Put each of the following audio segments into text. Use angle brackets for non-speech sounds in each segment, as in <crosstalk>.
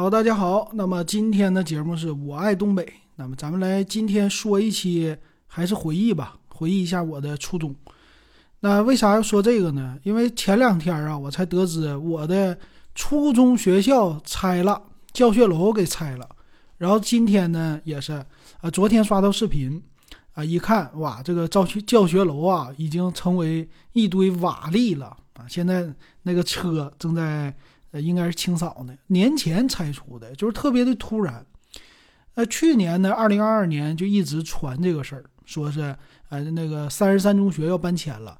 好，大家好。那么今天的节目是我爱东北。那么咱们来今天说一期还是回忆吧，回忆一下我的初中。那为啥要说这个呢？因为前两天啊，我才得知我的初中学校拆了，教学楼给拆了。然后今天呢，也是啊，昨天刷到视频啊，一看哇，这个教学教学楼啊，已经成为一堆瓦砾了啊。现在那个车正在。呃，应该是清扫呢，年前拆除的，就是特别的突然。呃，去年呢，二零二二年就一直传这个事儿，说是呃那个三十三中学要搬迁了，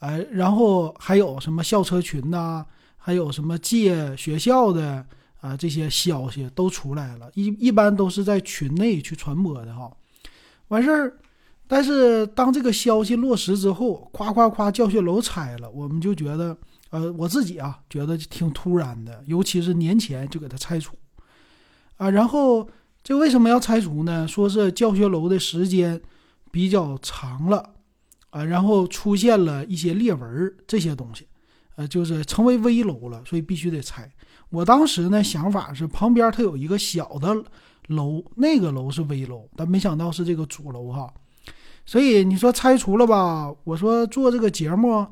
哎，然后还有什么校车群呐，还有什么借学校的啊这些消息都出来了，一一般都是在群内去传播的哈。完事儿，但是当这个消息落实之后，夸夸夸教学楼拆了，我们就觉得。呃，我自己啊觉得挺突然的，尤其是年前就给它拆除，啊，然后这为什么要拆除呢？说是教学楼的时间比较长了，啊，然后出现了一些裂纹这些东西，呃，就是成为危楼了，所以必须得拆。我当时呢想法是旁边它有一个小的楼，那个楼是危楼，但没想到是这个主楼哈，所以你说拆除了吧？我说做这个节目。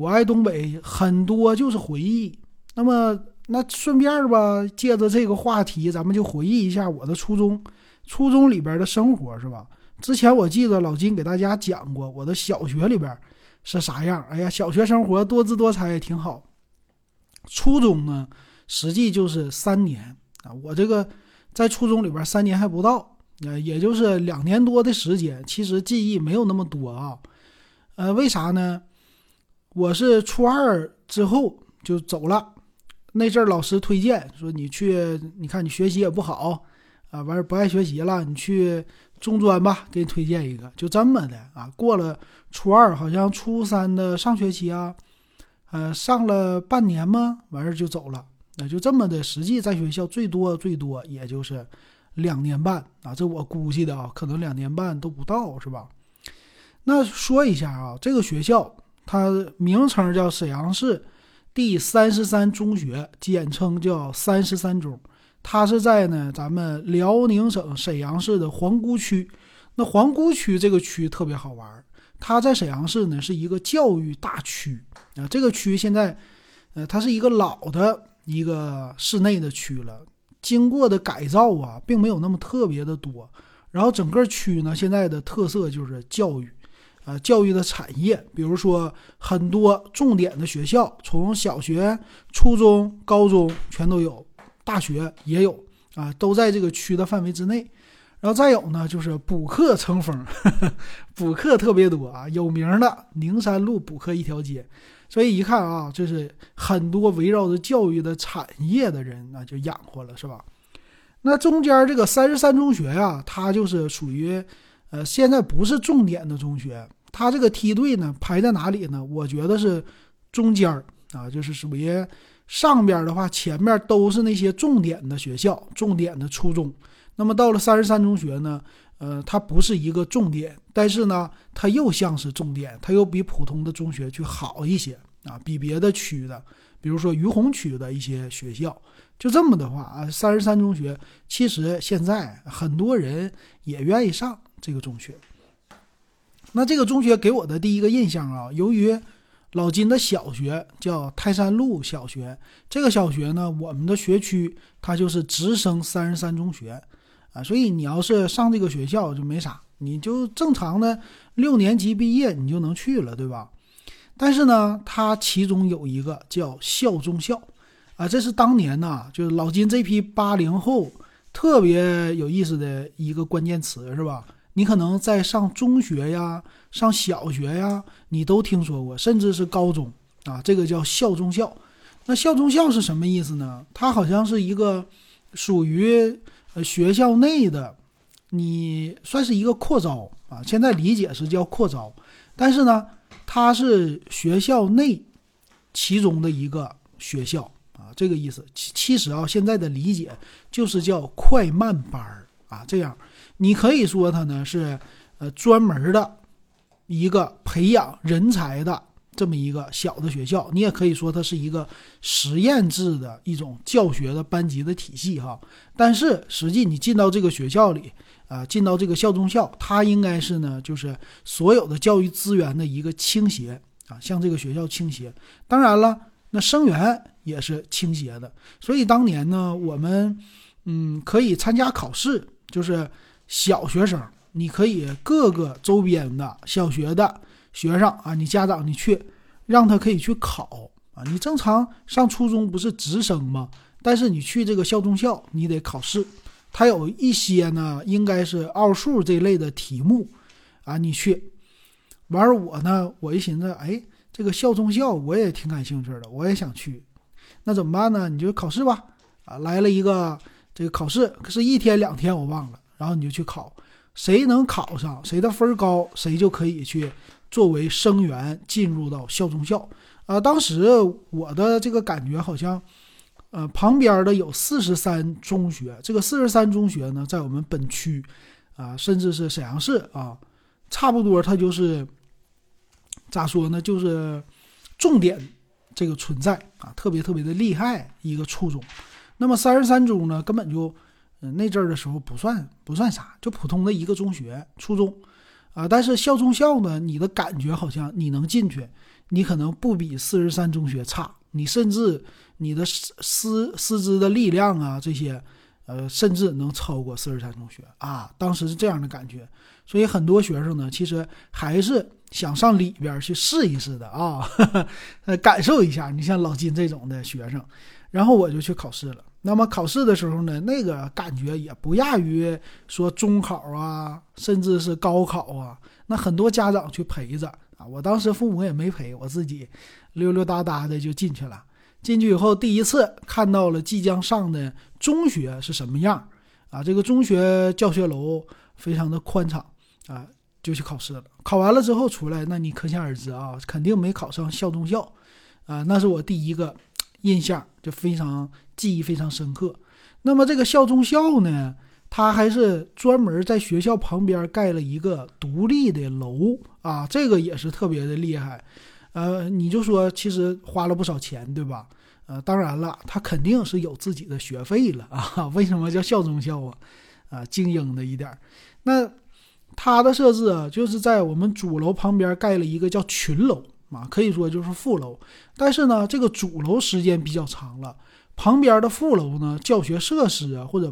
我爱东北，很多就是回忆。那么，那顺便吧，借着这个话题，咱们就回忆一下我的初中，初中里边的生活，是吧？之前我记得老金给大家讲过我的小学里边是啥样。哎呀，小学生活多姿多彩，也挺好。初中呢，实际就是三年啊。我这个在初中里边三年还不到，呃，也就是两年多的时间。其实记忆没有那么多啊。呃，为啥呢？我是初二之后就走了，那阵儿老师推荐说你去，你看你学习也不好啊，完事不爱学习了，你去中专吧，给你推荐一个，就这么的啊。过了初二，好像初三的上学期啊，呃，上了半年吗？完事儿就走了，那就这么的。实际在学校最多最多也就是两年半啊，这我估计的啊，可能两年半都不到，是吧？那说一下啊，这个学校。它名称叫沈阳市第三十三中学，简称叫三十三中。它是在呢咱们辽宁省沈阳市的皇姑区。那皇姑区这个区特别好玩，它在沈阳市呢是一个教育大区啊。这个区现在，呃，它是一个老的一个市内的区了，经过的改造啊，并没有那么特别的多。然后整个区呢，现在的特色就是教育。呃，教育的产业，比如说很多重点的学校，从小学、初中、高中全都有，大学也有啊，都在这个区的范围之内。然后再有呢，就是补课成风，<laughs> 补课特别多啊，有名的宁山路补课一条街。所以一看啊，这是很多围绕着教育的产业的人，那就养活了，是吧？那中间这个三十三中学呀，它就是属于。呃，现在不是重点的中学，它这个梯队呢排在哪里呢？我觉得是中间儿啊，就是属于上边的话，前面都是那些重点的学校、重点的初中。那么到了三十三中学呢，呃，它不是一个重点，但是呢，它又像是重点，它又比普通的中学去好一些啊，比别的区的，比如说于洪区的一些学校，就这么的话啊，三十三中学其实现在很多人也愿意上。这个中学，那这个中学给我的第一个印象啊，由于老金的小学叫泰山路小学，这个小学呢，我们的学区它就是直升三十三中学啊，所以你要是上这个学校就没啥，你就正常的六年级毕业你就能去了，对吧？但是呢，它其中有一个叫校中校啊，这是当年呢，就是老金这批八零后特别有意思的一个关键词，是吧？你可能在上中学呀、上小学呀，你都听说过，甚至是高中啊。这个叫校中校。那校中校是什么意思呢？它好像是一个属于呃学校内的，你算是一个扩招啊。现在理解是叫扩招，但是呢，它是学校内其中的一个学校啊，这个意思。其其实啊，现在的理解就是叫快慢班儿啊，这样。你可以说它呢是，呃，专门的一个培养人才的这么一个小的学校，你也可以说它是一个实验制的一种教学的班级的体系哈。但是实际你进到这个学校里啊，进到这个校中校，它应该是呢，就是所有的教育资源的一个倾斜啊，向这个学校倾斜。当然了，那生源也是倾斜的。所以当年呢，我们嗯可以参加考试，就是小学生，你可以各个周边的小学的。学生啊，你家长你去，让他可以去考啊。你正常上初中不是直升吗？但是你去这个校中校，你得考试。他有一些呢，应该是奥数这类的题目啊，你去。完我呢，我一寻思，哎，这个校中校我也挺感兴趣的，我也想去。那怎么办呢？你就考试吧。啊，来了一个这个考试，可是一天两天我忘了，然后你就去考，谁能考上，谁的分高，谁就可以去。作为生源进入到校中校，啊，当时我的这个感觉好像，呃，旁边的有四十三中学，这个四十三中学呢，在我们本区，啊，甚至是沈阳市啊，差不多它就是咋说呢，就是重点这个存在啊，特别特别的厉害一个初中。那么三十三中呢，根本就，嗯，那阵儿的时候不算不算啥，就普通的一个中学初中。啊，但是校中校呢，你的感觉好像你能进去，你可能不比四十三中学差，你甚至你的师师师资的力量啊，这些，呃，甚至能超过四十三中学啊。当时是这样的感觉，所以很多学生呢，其实还是想上里边去试一试的啊，<laughs> 呃，感受一下。你像老金这种的学生，然后我就去考试了。那么考试的时候呢，那个感觉也不亚于说中考啊，甚至是高考啊。那很多家长去陪着啊，我当时父母也没陪，我自己溜溜达达的就进去了。进去以后，第一次看到了即将上的中学是什么样啊？这个中学教学楼非常的宽敞啊，就去考试了。考完了之后出来，那你可想而知啊，肯定没考上校中校啊。那是我第一个印象，就非常。记忆非常深刻。那么这个校中校呢，它还是专门在学校旁边盖了一个独立的楼啊，这个也是特别的厉害。呃，你就说其实花了不少钱，对吧？呃，当然了，它肯定是有自己的学费了啊。<laughs> 为什么叫校中校啊？啊，精英的一点。那它的设置啊，就是在我们主楼旁边盖了一个叫群楼啊，可以说就是副楼。但是呢，这个主楼时间比较长了。旁边的副楼呢，教学设施啊，或者，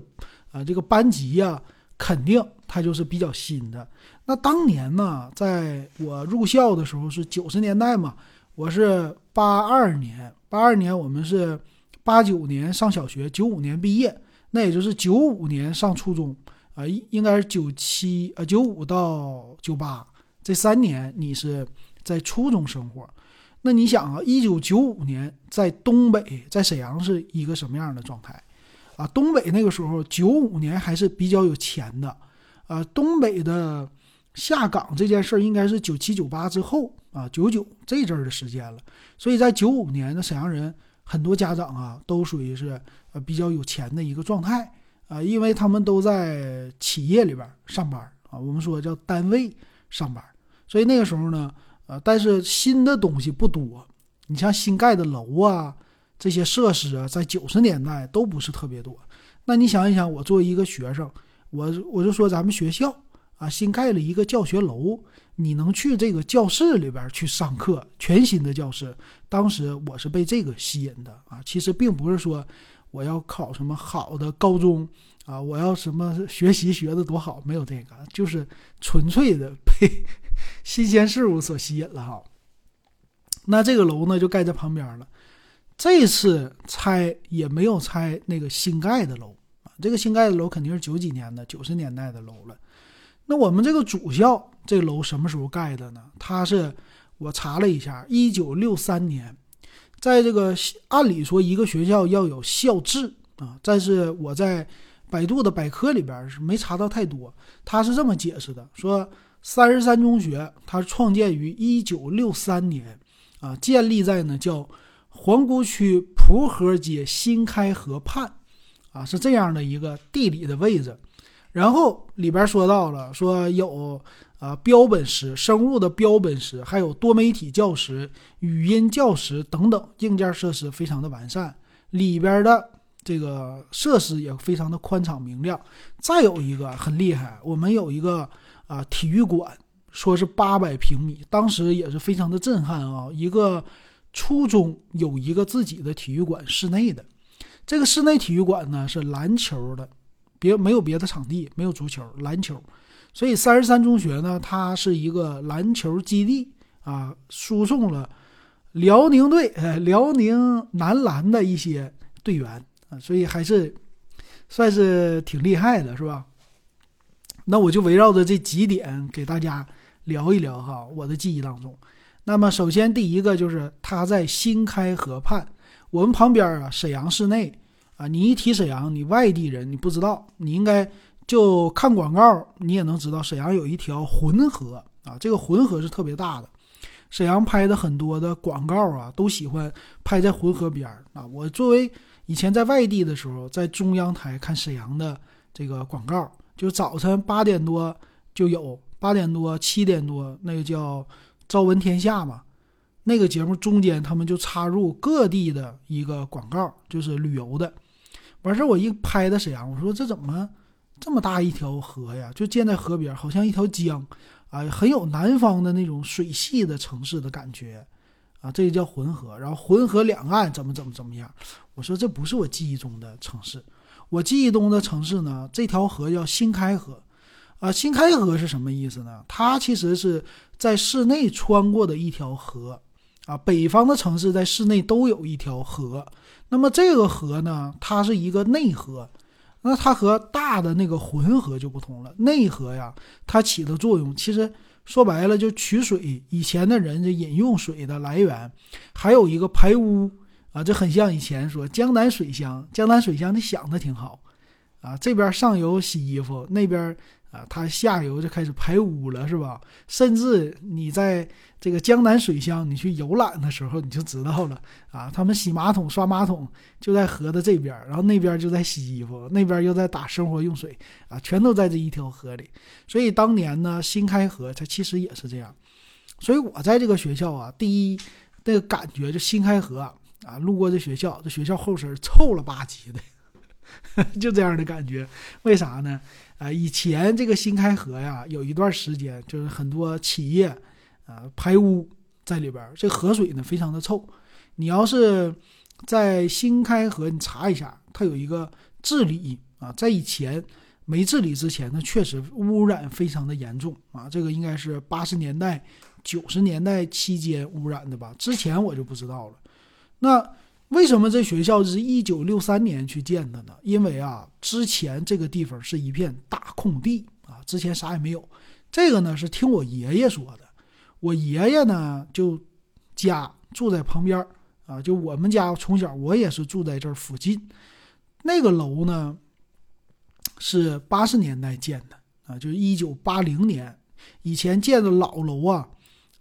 啊这个班级呀，肯定它就是比较新的。那当年呢，在我入校的时候是九十年代嘛，我是八二年，八二年我们是八九年上小学，九五年毕业，那也就是九五年上初中啊，应该是九七呃九五到九八这三年，你是在初中生活。那你想啊，一九九五年在东北，在沈阳是一个什么样的状态？啊，东北那个时候九五年还是比较有钱的，啊，东北的下岗这件事儿应该是九七九八之后啊，九九这阵儿的时间了。所以在九五年的沈阳人很多家长啊，都属于是呃比较有钱的一个状态啊，因为他们都在企业里边上班啊，我们说叫单位上班，所以那个时候呢。啊，但是新的东西不多，你像新盖的楼啊，这些设施啊，在九十年代都不是特别多。那你想一想，我作为一个学生，我我就说咱们学校啊，新盖了一个教学楼，你能去这个教室里边去上课，全新的教室。当时我是被这个吸引的啊，其实并不是说我要考什么好的高中啊，我要什么学习学的多好，没有这个，就是纯粹的被。新鲜事物所吸引了哈，那这个楼呢就盖在旁边了。这次拆也没有拆那个新盖的楼啊，这个新盖的楼肯定是九几年的、九十年代的楼了。那我们这个主校这楼什么时候盖的呢？它是我查了一下，一九六三年。在这个按理说一个学校要有校制啊，但是我在百度的百科里边是没查到太多。他是这么解释的，说。三十三中学，它创建于一九六三年，啊，建立在呢叫皇姑区蒲河街新开河畔，啊，是这样的一个地理的位置，然后里边说到了，说有啊标本室、生物的标本室，还有多媒体教室、语音教室等等，硬件设施非常的完善，里边的这个设施也非常的宽敞明亮。再有一个很厉害，我们有一个啊体育馆，说是八百平米，当时也是非常的震撼啊，一个初中有一个自己的体育馆，室内的。这个室内体育馆呢是篮球的，别没有别的场地，没有足球，篮球。所以三十三中学呢，它是一个篮球基地啊，输送了辽宁队、辽宁男篮的一些队员啊，所以还是算是挺厉害的，是吧？那我就围绕着这几点给大家聊一聊哈，我的记忆当中。那么首先第一个就是它在新开河畔。我们旁边啊，沈阳市内啊，你一提沈阳，你外地人你不知道，你应该就看广告，你也能知道沈阳有一条浑河啊，这个浑河是特别大的。沈阳拍的很多的广告啊，都喜欢拍在浑河边儿啊。我作为以前在外地的时候，在中央台看沈阳的这个广告，就早晨八点多就有，八点多七点多那个叫《朝闻天下》嘛。那个节目中间，他们就插入各地的一个广告，就是旅游的。完事我一拍的沈阳，我说这怎么这么大一条河呀？就建在河边，好像一条江啊，很有南方的那种水系的城市的感觉啊。这个叫浑河，然后浑河两岸怎么怎么怎么样？我说这不是我记忆中的城市，我记忆中的城市呢，这条河叫新开河啊。新开河是什么意思呢？它其实是在市内穿过的一条河。啊，北方的城市在市内都有一条河，那么这个河呢，它是一个内河，那它和大的那个浑河就不同了。内河呀，它起的作用其实说白了就取水，以前的人就饮用水的来源，还有一个排污啊，这很像以前说江南水乡，江南水乡你想的挺好啊，这边上游洗衣服，那边。啊，它下游就开始排污了，是吧？甚至你在这个江南水乡，你去游览的时候，你就知道了啊。他们洗马桶、刷马桶就在河的这边，然后那边就在洗衣服，那边又在打生活用水啊，全都在这一条河里。所以当年呢，新开河它其实也是这样。所以我在这个学校啊，第一那个感觉就新开河，啊路过这学校，这学校后身臭了吧唧的，<laughs> 就这样的感觉。为啥呢？啊，以前这个新开河呀，有一段时间就是很多企业啊排污在里边，这河水呢非常的臭。你要是在新开河，你查一下，它有一个治理啊，在以前没治理之前呢，确实污染非常的严重啊。这个应该是八十年代、九十年代期间污染的吧？之前我就不知道了。那。为什么这学校是一九六三年去建的呢？因为啊，之前这个地方是一片大空地啊，之前啥也没有。这个呢是听我爷爷说的，我爷爷呢就家住在旁边啊，就我们家从小我也是住在这附近。那个楼呢是八十年代建的啊，就是一九八零年以前建的老楼啊，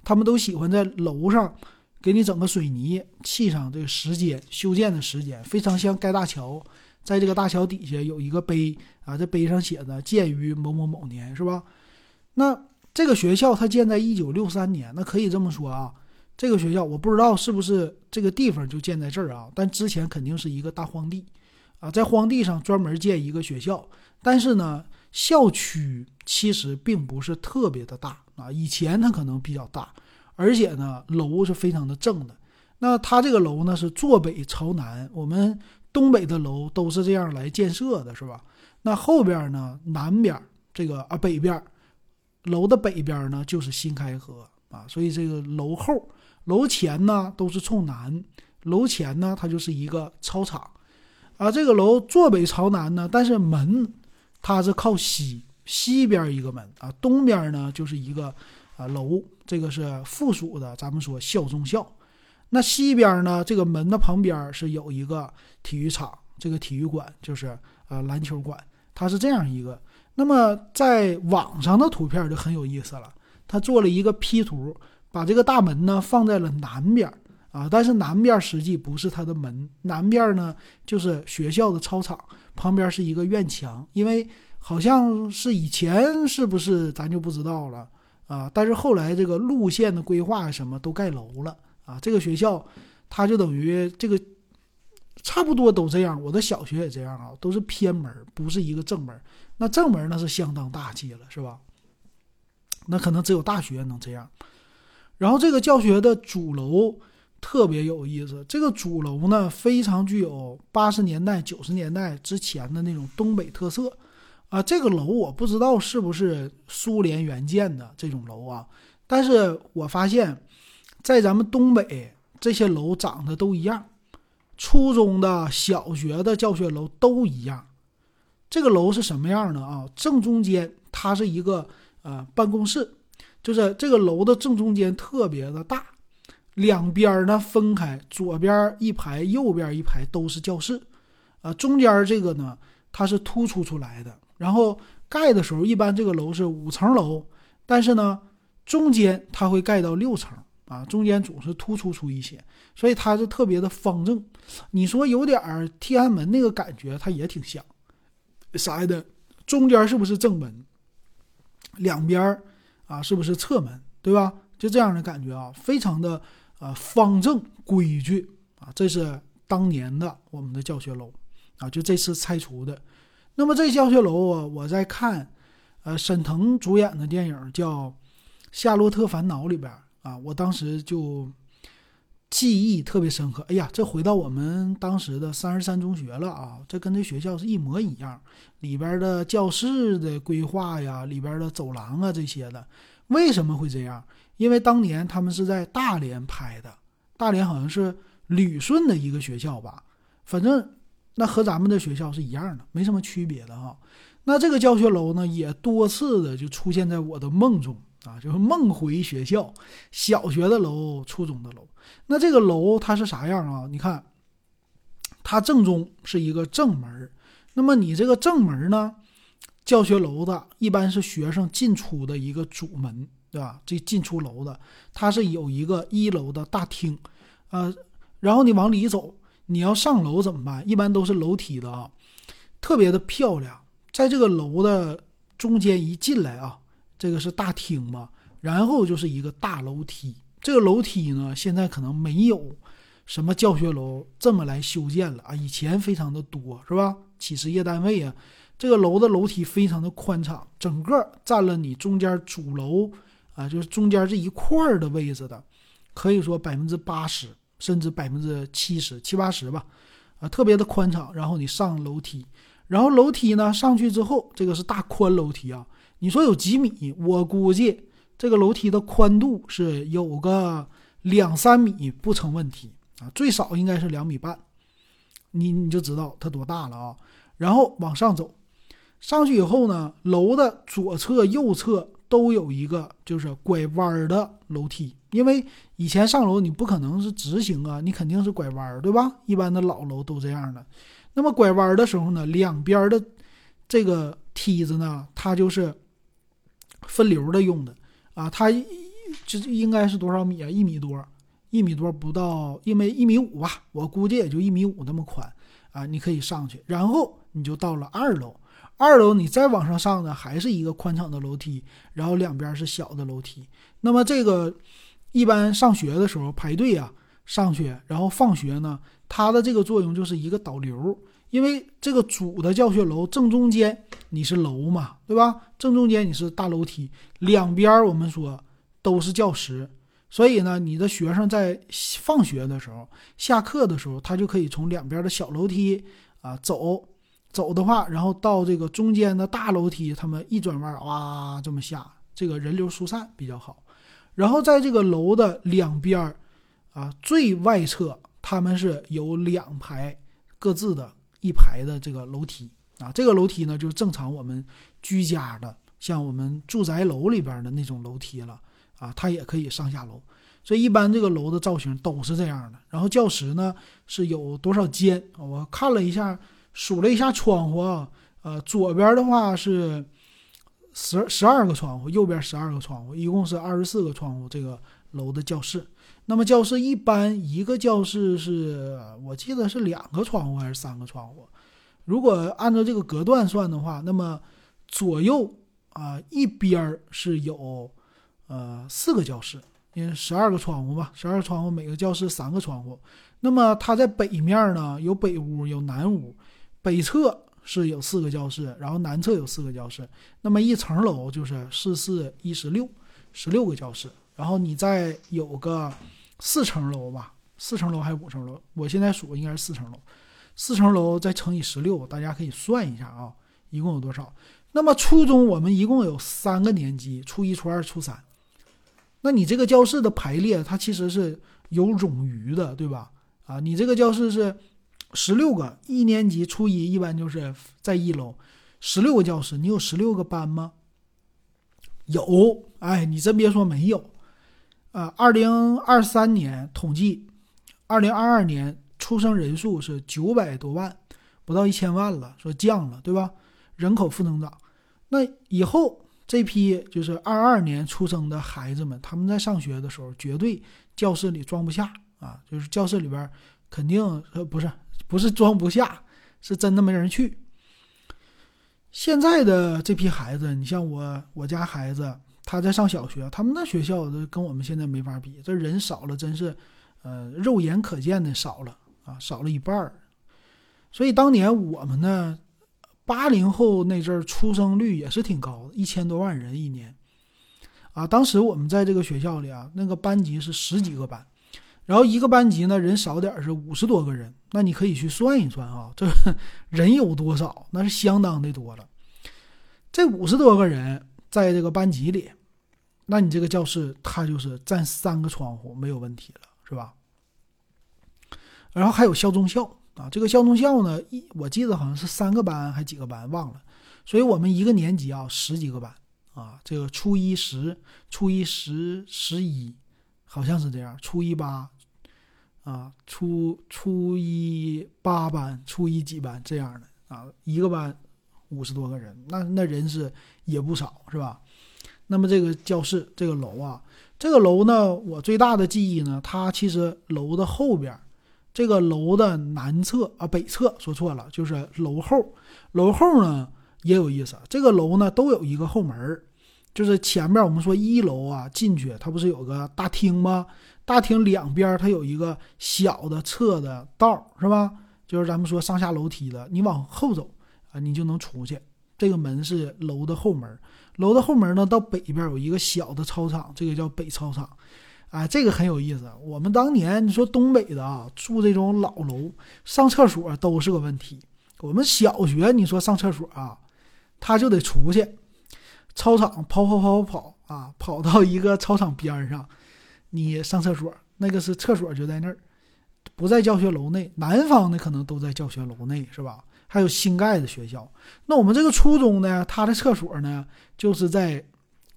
他们都喜欢在楼上。给你整个水泥砌上这个时间修建的时间，非常像盖大桥，在这个大桥底下有一个碑啊，这碑上写的建于某某某年，是吧？那这个学校它建在一九六三年，那可以这么说啊，这个学校我不知道是不是这个地方就建在这儿啊，但之前肯定是一个大荒地啊，在荒地上专门建一个学校，但是呢，校区其实并不是特别的大啊，以前它可能比较大。而且呢，楼是非常的正的。那它这个楼呢是坐北朝南，我们东北的楼都是这样来建设的，是吧？那后边呢，南边这个啊北边，楼的北边呢就是新开河啊，所以这个楼后、楼前呢都是冲南，楼前呢它就是一个操场啊。这个楼坐北朝南呢，但是门它是靠西，西边一个门啊，东边呢就是一个。啊，楼这个是附属的，咱们说校中校。那西边呢，这个门的旁边是有一个体育场，这个体育馆就是呃篮球馆，它是这样一个。那么在网上的图片就很有意思了，他做了一个 P 图，把这个大门呢放在了南边啊，但是南边实际不是他的门，南边呢就是学校的操场，旁边是一个院墙，因为好像是以前是不是咱就不知道了啊，但是后来这个路线的规划什么都盖楼了啊，这个学校它就等于这个差不多都这样，我的小学也这样啊，都是偏门，不是一个正门，那正门那是相当大气了，是吧？那可能只有大学能这样，然后这个教学的主楼特别有意思。这个主楼呢，非常具有八十年代、九十年代之前的那种东北特色啊。这个楼我不知道是不是苏联原建的这种楼啊，但是我发现，在咱们东北这些楼长得都一样，初中的小学的教学楼都一样。这个楼是什么样的啊？正中间它是一个。啊，办公室就是这个楼的正中间特别的大，两边呢分开，左边一排，右边一排都是教室，啊，中间这个呢它是突出出来的。然后盖的时候，一般这个楼是五层楼，但是呢中间它会盖到六层，啊，中间总是突出出一些，所以它是特别的方正。你说有点天安门那个感觉，它也挺像，啥的，中间是不是正门？两边儿啊，是不是侧门，对吧？就这样的感觉啊，非常的呃方正规矩啊。这是当年的我们的教学楼啊，就这次拆除的。那么这教学楼啊，我在看呃沈腾主演的电影叫《夏洛特烦恼》里边啊，我当时就。记忆特别深刻。哎呀，这回到我们当时的三十三中学了啊！这跟这学校是一模一样，里边的教室的规划呀，里边的走廊啊这些的，为什么会这样？因为当年他们是在大连拍的，大连好像是旅顺的一个学校吧，反正那和咱们的学校是一样的，没什么区别的哈。那这个教学楼呢，也多次的就出现在我的梦中。啊，就是梦回学校，小学的楼，初中的楼。那这个楼它是啥样啊？你看，它正中是一个正门那么你这个正门呢，教学楼的一般是学生进出的一个主门，对吧？这进出楼的，它是有一个一楼的大厅，呃，然后你往里走，你要上楼怎么办？一般都是楼梯的啊，特别的漂亮。在这个楼的中间一进来啊。这个是大厅嘛，然后就是一个大楼梯。这个楼梯呢，现在可能没有什么教学楼这么来修建了啊。以前非常的多，是吧？企事业单位啊，这个楼的楼梯非常的宽敞，整个占了你中间主楼啊，就是中间这一块儿的位置的，可以说百分之八十甚至百分之七十七八十吧，啊，特别的宽敞。然后你上楼梯，然后楼梯呢上去之后，这个是大宽楼梯啊。你说有几米？我估计这个楼梯的宽度是有个两三米不成问题啊，最少应该是两米半。你你就知道它多大了啊。然后往上走，上去以后呢，楼的左侧、右侧都有一个就是拐弯的楼梯，因为以前上楼你不可能是直行啊，你肯定是拐弯儿，对吧？一般的老楼都这样的。那么拐弯儿的时候呢，两边的这个梯子呢，它就是。分流的用的啊，它这应该是多少米啊？一米多，一米多不到，因为一米五吧，我估计也就一米五那么宽啊。你可以上去，然后你就到了二楼。二楼你再往上上呢，还是一个宽敞的楼梯，然后两边是小的楼梯。那么这个一般上学的时候排队啊，上去，然后放学呢，它的这个作用就是一个导流。因为这个主的教学楼正中间你是楼嘛，对吧？正中间你是大楼梯，两边我们说都是教室，所以呢，你的学生在放学的时候、下课的时候，他就可以从两边的小楼梯啊走，走的话，然后到这个中间的大楼梯，他们一转弯，哇，这么下，这个人流疏散比较好。然后在这个楼的两边啊，最外侧他们是有两排各自的。一排的这个楼梯啊，这个楼梯呢，就是正常我们居家的，像我们住宅楼里边的那种楼梯了啊，它也可以上下楼。所以一般这个楼的造型都是这样的。然后教室呢是有多少间？我看了一下，数了一下窗户啊，呃，左边的话是十十二个窗户，右边十二个窗户，一共是二十四个窗户。这个楼的教室，那么教室一般一个教室是我记得是两个窗户还是三个窗户？如果按照这个隔断算的话，那么左右啊一边是有呃四个教室，因为十二个窗户吧，十二个窗户每个教室三个窗户。那么它在北面呢有北屋有南屋，北侧是有四个教室，然后南侧有四个教室。那么一层楼就是四四一十六，十六个教室。然后你再有个。四层楼吧，四层楼还是五层楼？我现在数应该是四层楼，四层楼再乘以十六，大家可以算一下啊，一共有多少？那么初中我们一共有三个年级，初一、初二、初三。那你这个教室的排列，它其实是有冗余的，对吧？啊，你这个教室是十六个，一年级初一一般就是在一楼，十六个教室，你有十六个班吗？有，哎，你真别说没有。呃，二零二三年统计，二零二二年出生人数是九百多万，不到一千万了，说降了，对吧？人口负增长，那以后这批就是二二年出生的孩子们，他们在上学的时候，绝对教室里装不下啊，就是教室里边肯定呃不是不是装不下，是真的没人去。现在的这批孩子，你像我我家孩子。他在上小学，他们那学校的跟我们现在没法比，这人少了，真是，呃，肉眼可见的少了啊，少了一半儿。所以当年我们呢，八零后那阵儿出生率也是挺高的，一千多万人一年，啊，当时我们在这个学校里啊，那个班级是十几个班，然后一个班级呢人少点儿是五十多个人，那你可以去算一算啊，这人有多少？那是相当的多了。这五十多个人在这个班级里。那你这个教室，它就是占三个窗户没有问题了，是吧？然后还有校中校啊，这个校中校呢，一我记得好像是三个班还几个班忘了，所以我们一个年级啊十几个班啊，这个初一十、初一十、十一，好像是这样，初一八啊，初初一八班、初一几班这样的啊，一个班五十多个人，那那人是也不少，是吧？那么这个教室这个楼啊，这个楼呢，我最大的记忆呢，它其实楼的后边，这个楼的南侧啊北侧说错了，就是楼后。楼后呢也有意思，这个楼呢都有一个后门就是前面我们说一楼啊进去，它不是有个大厅吗？大厅两边它有一个小的侧的道，是吧？就是咱们说上下楼梯的，你往后走啊，你就能出去。这个门是楼的后门。楼的后门呢，到北边有一个小的操场，这个叫北操场，啊，这个很有意思。我们当年你说东北的啊，住这种老楼，上厕所都是个问题。我们小学你说上厕所啊，他就得出去，操场跑跑跑跑跑啊，跑到一个操场边上，你上厕所，那个是厕所就在那儿，不在教学楼内。南方的可能都在教学楼内，是吧？还有新盖的学校，那我们这个初中呢，它的厕所呢，就是在，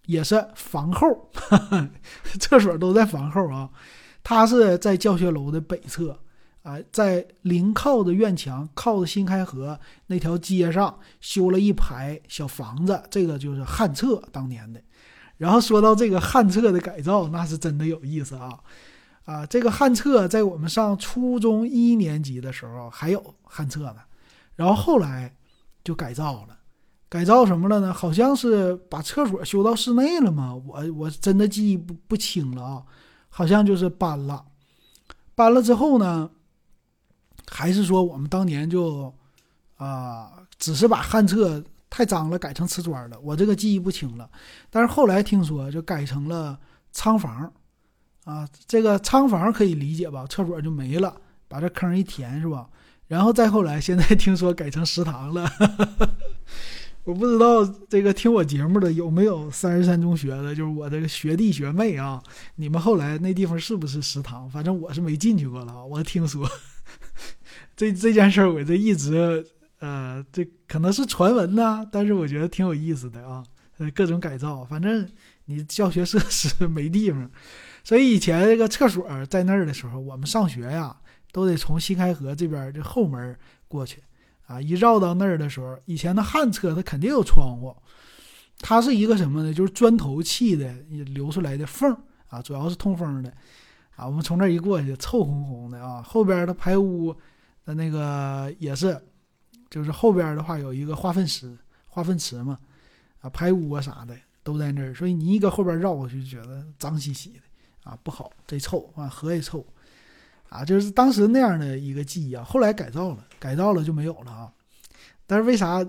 也是房后，<laughs> 厕所都在房后啊。它是在教学楼的北侧，啊，在临靠的院墙，靠着新开河那条街上修了一排小房子，这个就是旱厕当年的。然后说到这个旱厕的改造，那是真的有意思啊，啊，这个旱厕在我们上初中一年级的时候还有旱厕呢。然后后来就改造了，改造什么了呢？好像是把厕所修到室内了吗？我我真的记忆不不清了啊，好像就是搬了，搬了之后呢，还是说我们当年就啊，只是把旱厕太脏了改成瓷砖了，我这个记忆不清了。但是后来听说就改成了仓房，啊，这个仓房可以理解吧？厕所就没了，把这坑一填是吧？然后再后来，现在听说改成食堂了，<laughs> 我不知道这个听我节目的有没有三十三中学的，就是我这个学弟学妹啊，你们后来那地方是不是食堂？反正我是没进去过了。我听说 <laughs> 这这件事儿，我这一直呃，这可能是传闻呐，但是我觉得挺有意思的啊。呃，各种改造，反正你教学设施没地方，所以以前这个厕所在那儿的时候，我们上学呀。都得从新开河这边这后门过去，啊，一绕到那儿的时候，以前的旱厕它肯定有窗户，它是一个什么呢？就是砖头砌的流出来的缝啊，主要是通风的，啊，我们从那一过去，臭烘烘的啊。后边的排污的那个也是，就是后边的话有一个化粪池，化粪池嘛，啊，排污啊啥的都在那儿，所以你一搁后边绕过去，就觉得脏兮兮的啊，不好，贼臭啊，河也臭啊，就是当时那样的一个记忆啊。后来改造了，改造了就没有了啊。但是为啥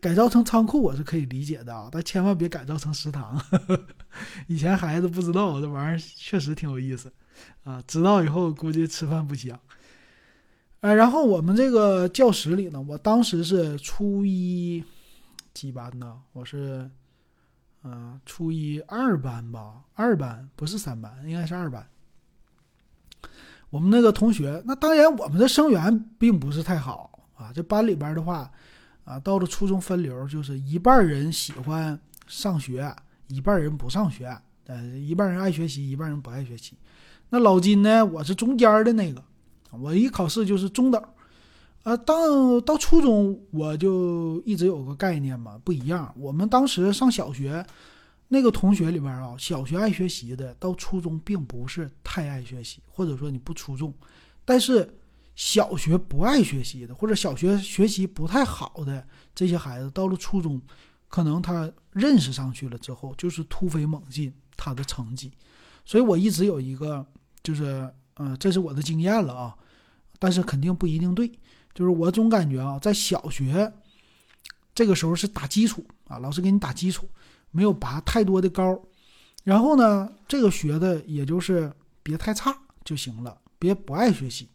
改造成仓库我是可以理解的啊，但千万别改造成食堂。<laughs> 以前孩子不知道这玩意儿确实挺有意思啊，知道以后估计吃饭不香。哎，然后我们这个教室里呢，我当时是初一几班呢？我是嗯初一二班吧，二班不是三班，应该是二班。我们那个同学，那当然我们的生源并不是太好啊，这班里边的话。啊，到了初中分流，就是一半人喜欢上学，一半人不上学。呃，一半人爱学习，一半人不爱学习。那老金呢？我是中间的那个，我一考试就是中等。啊，到到初中我就一直有个概念嘛，不一样。我们当时上小学，那个同学里边啊，小学爱学习的，到初中并不是太爱学习，或者说你不出众，但是。小学不爱学习的，或者小学学习不太好的这些孩子，到了初中，可能他认识上去了之后，就是突飞猛进他的成绩。所以我一直有一个，就是，嗯，这是我的经验了啊，但是肯定不一定对。就是我总感觉啊，在小学这个时候是打基础啊，老师给你打基础，没有拔太多的高。然后呢，这个学的也就是别太差就行了，别不爱学习。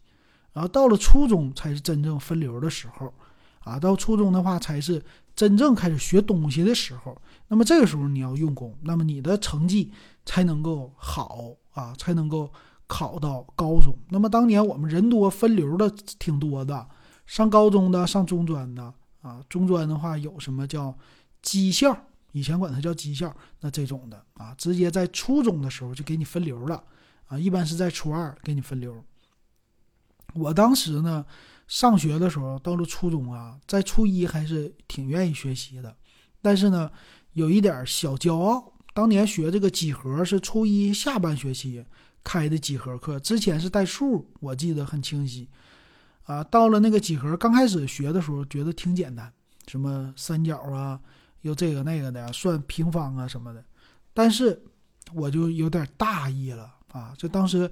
然后到了初中才是真正分流的时候，啊，到初中的话才是真正开始学东西的时候。那么这个时候你要用功，那么你的成绩才能够好啊，才能够考到高中。那么当年我们人多分流的挺多的，上高中的、上中专的啊，中专的话有什么叫技校，以前管它叫技校，那这种的啊，直接在初中的时候就给你分流了啊，一般是在初二给你分流。我当时呢，上学的时候到了初中啊，在初一还是挺愿意学习的，但是呢，有一点小骄傲。当年学这个几何是初一下半学期开的几何课，之前是带数，我记得很清晰。啊，到了那个几何刚开始学的时候，觉得挺简单，什么三角啊，又这个那个的，算平方啊什么的。但是我就有点大意了啊，就当时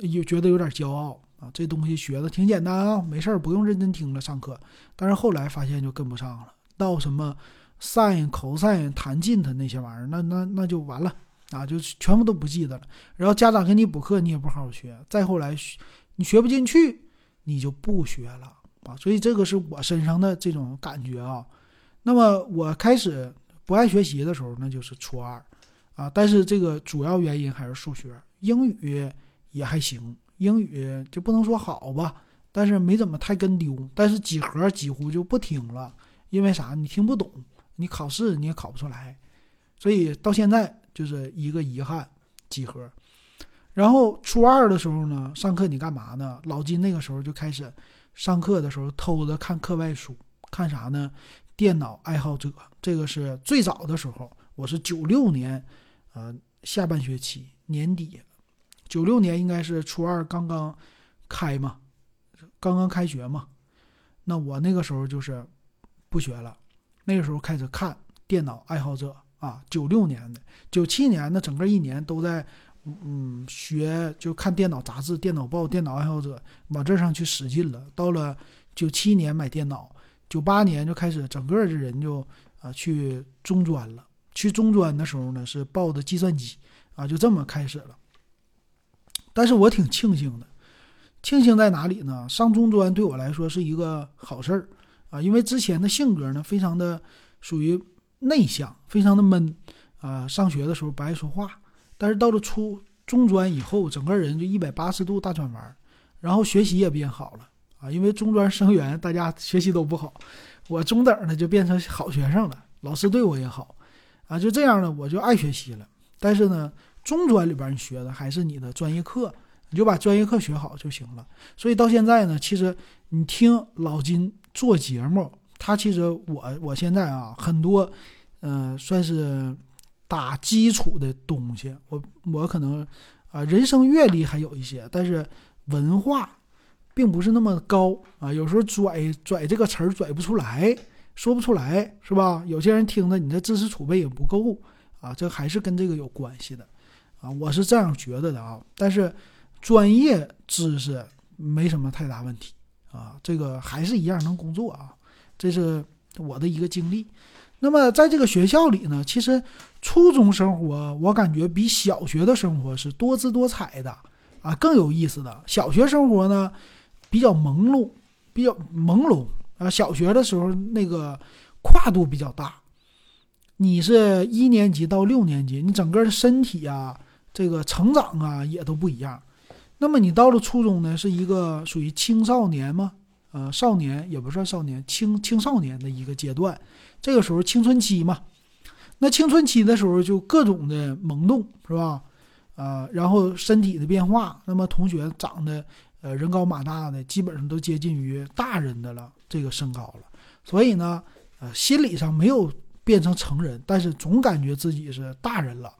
有觉得有点骄傲。啊，这东西学的挺简单啊，没事儿，不用认真听了上课。但是后来发现就跟不上了，到什么 sin、cos、弹进它那些玩意儿，那那那就完了啊，就全部都不记得了。然后家长给你补课，你也不好好学。再后来你学不进去，你就不学了啊。所以这个是我身上的这种感觉啊。那么我开始不爱学习的时候，那就是初二啊。但是这个主要原因还是数学，英语也还行。英语就不能说好吧，但是没怎么太跟丢。但是几何几乎就不听了，因为啥？你听不懂，你考试你也考不出来，所以到现在就是一个遗憾。几何。然后初二的时候呢，上课你干嘛呢？老金那个时候就开始上课的时候偷着看课外书，看啥呢？电脑爱好者，这个是最早的时候。我是九六年，呃，下半学期年底。九六年应该是初二刚刚开嘛，刚刚开学嘛，那我那个时候就是不学了，那个时候开始看电脑爱好者啊，九六年的，九七年的整个一年都在嗯学，就看电脑杂志、电脑报、电脑爱好者往这上去使劲了。到了九七年买电脑，九八年就开始整个这人就啊去中专了。去中专的时候呢是报的计算机啊，就这么开始了。但是我挺庆幸的，庆幸在哪里呢？上中专对我来说是一个好事儿啊，因为之前的性格呢，非常的属于内向，非常的闷啊。上学的时候不爱说话，但是到了初中专以后，整个人就一百八十度大转弯，然后学习也变好了啊。因为中专生源大家学习都不好，我中等的就变成好学生了，老师对我也好啊，就这样呢，我就爱学习了。但是呢。中专里边你学的还是你的专业课，你就把专业课学好就行了。所以到现在呢，其实你听老金做节目，他其实我我现在啊很多，嗯，算是打基础的东西，我我可能啊，人生阅历还有一些，但是文化并不是那么高啊。有时候拽拽这个词儿拽不出来，说不出来，是吧？有些人听着你的知识储备也不够啊，这还是跟这个有关系的啊。我是这样觉得的啊。但是专业知识没什么太大问题啊，这个还是一样能工作啊。这是我的一个经历。那么在这个学校里呢，其实初中生活我感觉比小学的生活是多姿多彩的啊，更有意思的。小学生活呢比较朦胧，比较朦胧啊。小学的时候那个跨度比较大，你是一年级到六年级，你整个的身体啊，这个成长啊也都不一样。那么你到了初中呢，是一个属于青少年吗？呃，少年也不算少年，青青少年的一个阶段。这个时候青春期嘛，那青春期的时候就各种的萌动，是吧？啊，然后身体的变化，那么同学长得呃人高马大的，基本上都接近于大人的了这个身高了，所以呢，呃，心理上没有变成成人，但是总感觉自己是大人了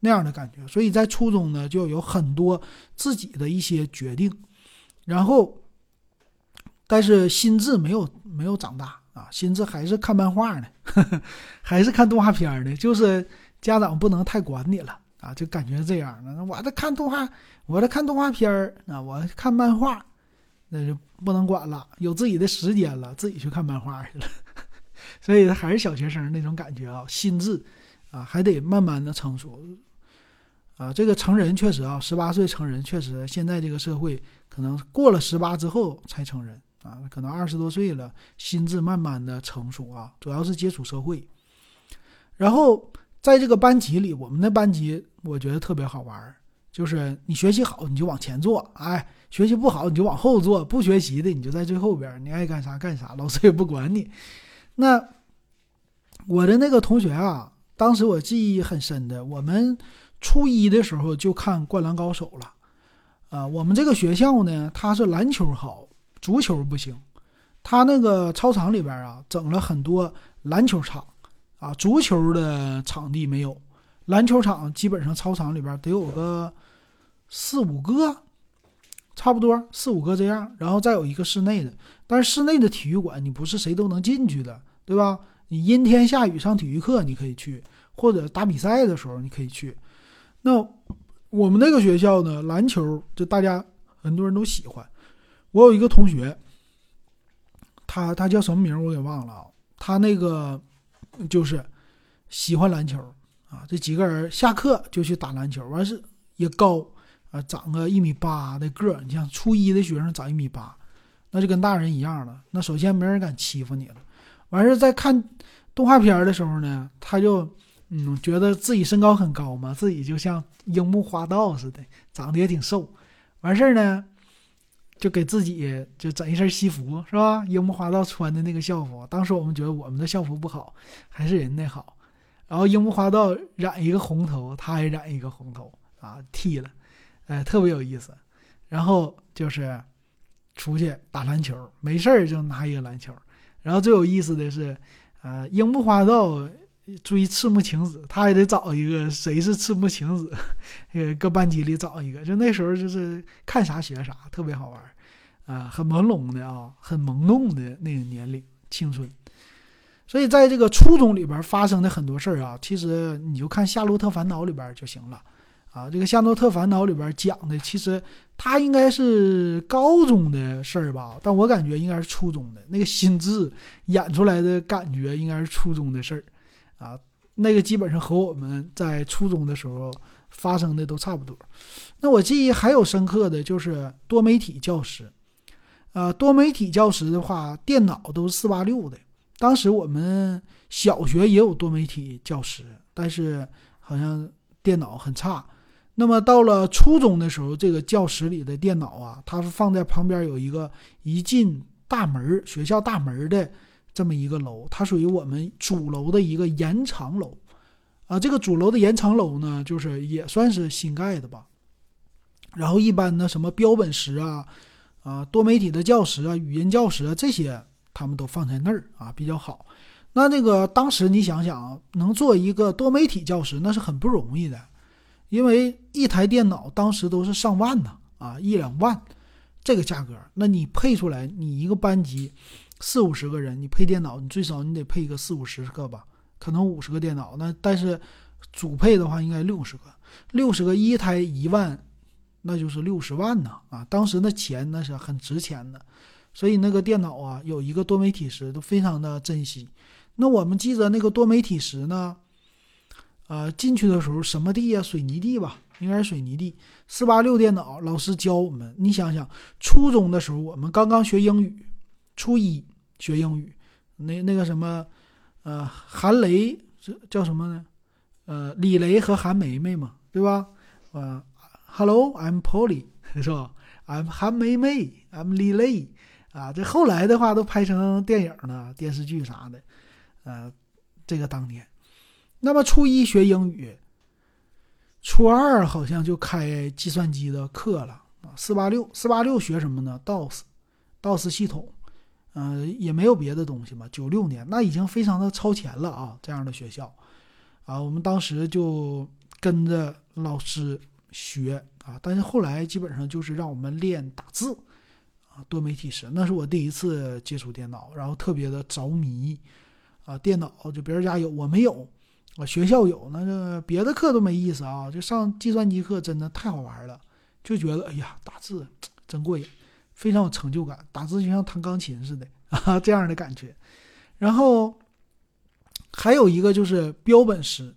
那样的感觉，所以在初中呢就有很多自己的一些决定，然后，但是心智没有没有长大。啊，心智还是看漫画呢，<laughs> 还是看动画片呢，就是家长不能太管你了啊，就感觉这样的。我在看动画，我在看动画片儿啊，我看漫画，那就不能管了，有自己的时间了，自己去看漫画去了。<laughs> 所以还是小学生那种感觉啊，心智啊还得慢慢的成熟啊。这个成人确实啊，十八岁成人确实，现在这个社会可能过了十八之后才成人。啊，可能二十多岁了，心智慢慢的成熟啊，主要是接触社会。然后在这个班级里，我们的班级我觉得特别好玩，就是你学习好你就往前坐，哎，学习不好你就往后坐，不学习的你就在最后边，你爱干啥干啥，老师也不管你。那我的那个同学啊，当时我记忆很深的，我们初一的时候就看《灌篮高手》了。啊，我们这个学校呢，它是篮球好。足球不行，他那个操场里边啊，整了很多篮球场，啊，足球的场地没有，篮球场基本上操场里边得有个四五个，差不多四五个这样，然后再有一个室内的，但是室内的体育馆你不是谁都能进去的，对吧？你阴天下雨上体育课你可以去，或者打比赛的时候你可以去。那我们那个学校呢，篮球就大家很多人都喜欢。我有一个同学，他他叫什么名我给忘了啊。他那个就是喜欢篮球啊，这几个人下课就去打篮球，完事也高啊，长个一米八的个儿。你像初一的学生长一米八，那就跟大人一样了。那首先没人敢欺负你了。完事在看动画片的时候呢，他就嗯觉得自己身高很高嘛，自己就像樱木花道似的，长得也挺瘦。完事儿呢。就给自己就整一身西服是吧？樱木花道穿的那个校服，当时我们觉得我们的校服不好，还是人的好。然后樱木花道染一个红头，他也染一个红头啊，剃了，哎，特别有意思。然后就是出去打篮球，没事儿就拿一个篮球。然后最有意思的是，呃，樱木花道。追赤木晴子，他也得找一个谁是赤木晴子，呃，搁班级里找一个。就那时候就是看啥学啥，特别好玩啊，很朦胧的啊，很萌动的那个年龄，青春。所以在这个初中里边发生的很多事儿啊，其实你就看《夏洛特烦恼》里边就行了啊。这个《夏洛特烦恼》里边讲的，其实他应该是高中的事儿吧，但我感觉应该是初中的。那个心智演出来的感觉应该是初中的事儿。啊，那个基本上和我们在初中的时候发生的都差不多。那我记忆还有深刻的就是多媒体教师，呃，多媒体教师的话，电脑都是四八六的。当时我们小学也有多媒体教师，但是好像电脑很差。那么到了初中的时候，这个教室里的电脑啊，它是放在旁边有一个一进大门学校大门的。这么一个楼，它属于我们主楼的一个延长楼，啊，这个主楼的延长楼呢，就是也算是新盖的吧。然后一般的什么标本室啊，啊，多媒体的教室啊，语音教室啊，这些他们都放在那儿啊，比较好。那那个当时你想想，能做一个多媒体教室，那是很不容易的。因为一台电脑当时都是上万呢，啊，一两万这个价格，那你配出来，你一个班级四五十个人，你配电脑，你最少你得配个四五十个吧，可能五十个电脑，那但是主配的话应该六十个，六十个一台一万，那就是六十万呢，啊，当时那钱那是很值钱的，所以那个电脑啊，有一个多媒体时都非常的珍惜。那我们记得那个多媒体时呢？呃，进去的时候什么地呀？水泥地吧，应该是水泥地。四八六电脑老师教我们，你想想，初中的时候我们刚刚学英语，初一学英语，那那个什么，呃，韩雷这叫什么呢？呃，李雷和韩梅梅嘛，对吧？呃，Hello，I'm Polly，<laughs> 是吧？I'm 韩梅梅，I'm 李雷，啊，这后来的话都拍成电影了，电视剧啥的，呃，这个当年。那么初一学英语，初二好像就开计算机的课了啊。四八六四八六学什么呢？DOS，DOS 系统，嗯，也没有别的东西嘛。九六年那已经非常的超前了啊，这样的学校，啊，我们当时就跟着老师学啊，但是后来基本上就是让我们练打字啊，多媒体时，那是我第一次接触电脑，然后特别的着迷啊，电脑就别人家有我没有。啊，学校有那个别的课都没意思啊，就上计算机课真的太好玩了，就觉得哎呀打字真过瘾，非常有成就感，打字就像弹钢琴似的啊这样的感觉。然后还有一个就是标本师，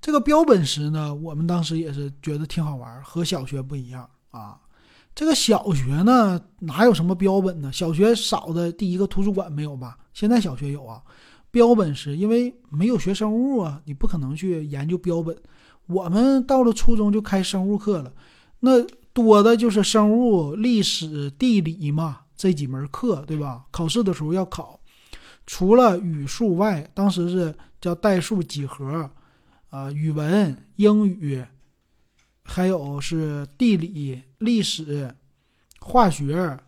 这个标本师呢，我们当时也是觉得挺好玩，和小学不一样啊。这个小学呢哪有什么标本呢？小学少的第一个图书馆没有吧？现在小学有啊。标本师，因为没有学生物啊，你不可能去研究标本。我们到了初中就开生物课了，那多的就是生物、历史、地理嘛，这几门课，对吧？考试的时候要考。除了语数外，当时是叫代数、几何，啊，语文、英语，还有是地理、历史、化学、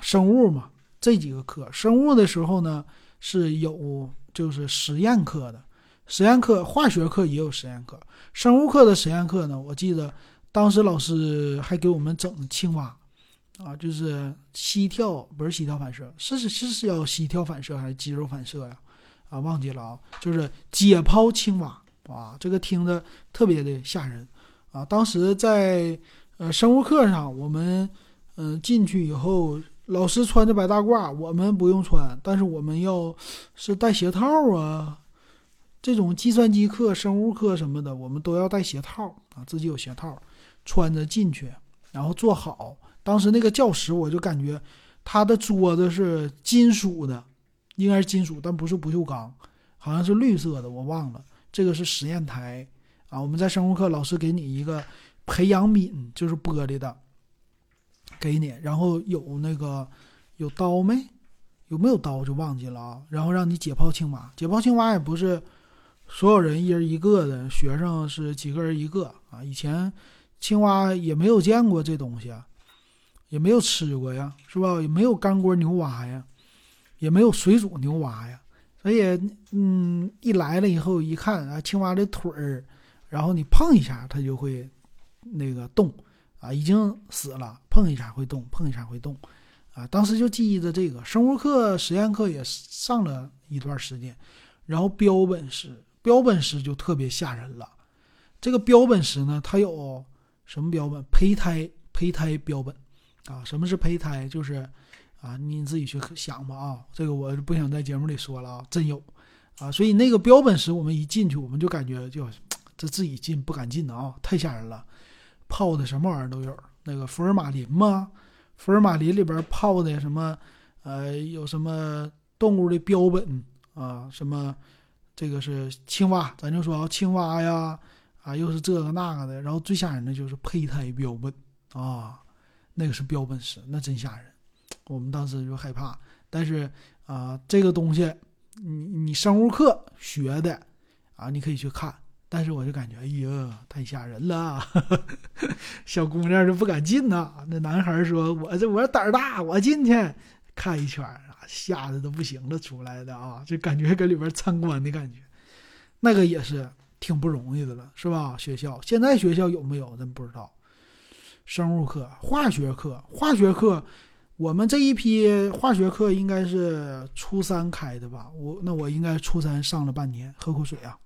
生物嘛，这几个课。生物的时候呢？是有就是实验课的，实验课化学课也有实验课，生物课的实验课呢，我记得当时老师还给我们整青蛙，啊，就是膝跳不是膝跳反射，是是是要膝跳反射还是肌肉反射呀？啊，忘记了啊，就是解剖青蛙，啊，这个听着特别的吓人，啊，当时在呃生物课上，我们嗯进去以后。老师穿着白大褂，我们不用穿，但是我们要是戴鞋套啊。这种计算机课、生物课什么的，我们都要戴鞋套啊，自己有鞋套，穿着进去，然后坐好。当时那个教室，我就感觉它的桌子是金属的，应该是金属，但不是不锈钢，好像是绿色的，我忘了。这个是实验台啊，我们在生物课，老师给你一个培养皿，就是玻璃的。给你，然后有那个有刀没？有没有刀就忘记了啊。然后让你解剖青蛙，解剖青蛙也不是所有人一人一个的，学生是几个人一个啊。以前青蛙也没有见过这东西啊，也没有吃过呀，是吧？也没有干锅牛蛙呀，也没有水煮牛蛙呀。所以，嗯，一来了以后一看啊，青蛙的腿儿，然后你碰一下它就会那个动。啊，已经死了，碰一下会动，碰一下会动，啊，当时就记忆着这个生物课、实验课也上了一段时间，然后标本室，标本室就特别吓人了。这个标本室呢，它有什么标本？胚胎，胚胎标本，啊，什么是胚胎？就是啊，你自己去想吧啊，这个我不想在节目里说了啊，真有，啊，所以那个标本室我们一进去，我们就感觉就这自己进不敢进的啊，太吓人了。泡的什么玩意儿都有，那个福尔马林嘛，福尔马林里边泡的什么，呃，有什么动物的标本啊，什么这个是青蛙，咱就说青蛙呀，啊，又是这个那个的，然后最吓人的就是胚胎标本啊，那个是标本室，那真吓人，我们当时就害怕，但是啊，这个东西你你生物课学的啊，你可以去看。但是我就感觉，哎呀，太吓人了，<laughs> 小姑娘就不敢进呐。那男孩说：“我这我胆儿大，我进去看一圈啊，吓得都不行了，出来的啊，就感觉搁里边参观的感觉。那个也是挺不容易的了，是吧？学校现在学校有没有？真不知道。生物课、化学课、化学课，我们这一批化学课应该是初三开的吧？我那我应该初三上了半年。喝口水啊。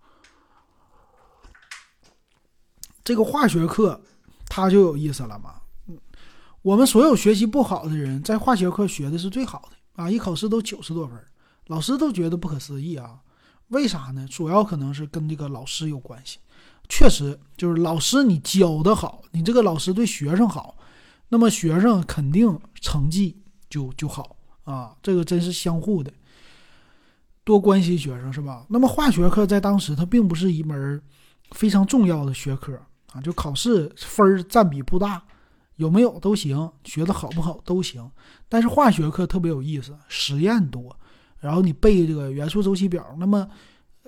这个化学课，它就有意思了嘛。我们所有学习不好的人，在化学课学的是最好的啊，一考试都九十多分，老师都觉得不可思议啊。为啥呢？主要可能是跟这个老师有关系。确实，就是老师你教的好，你这个老师对学生好，那么学生肯定成绩就就好啊。这个真是相互的，多关心学生是吧？那么化学课在当时它并不是一门非常重要的学科啊，就考试分儿占比不大，有没有都行，学的好不好都行。但是化学课特别有意思，实验多，然后你背这个元素周期表，那么。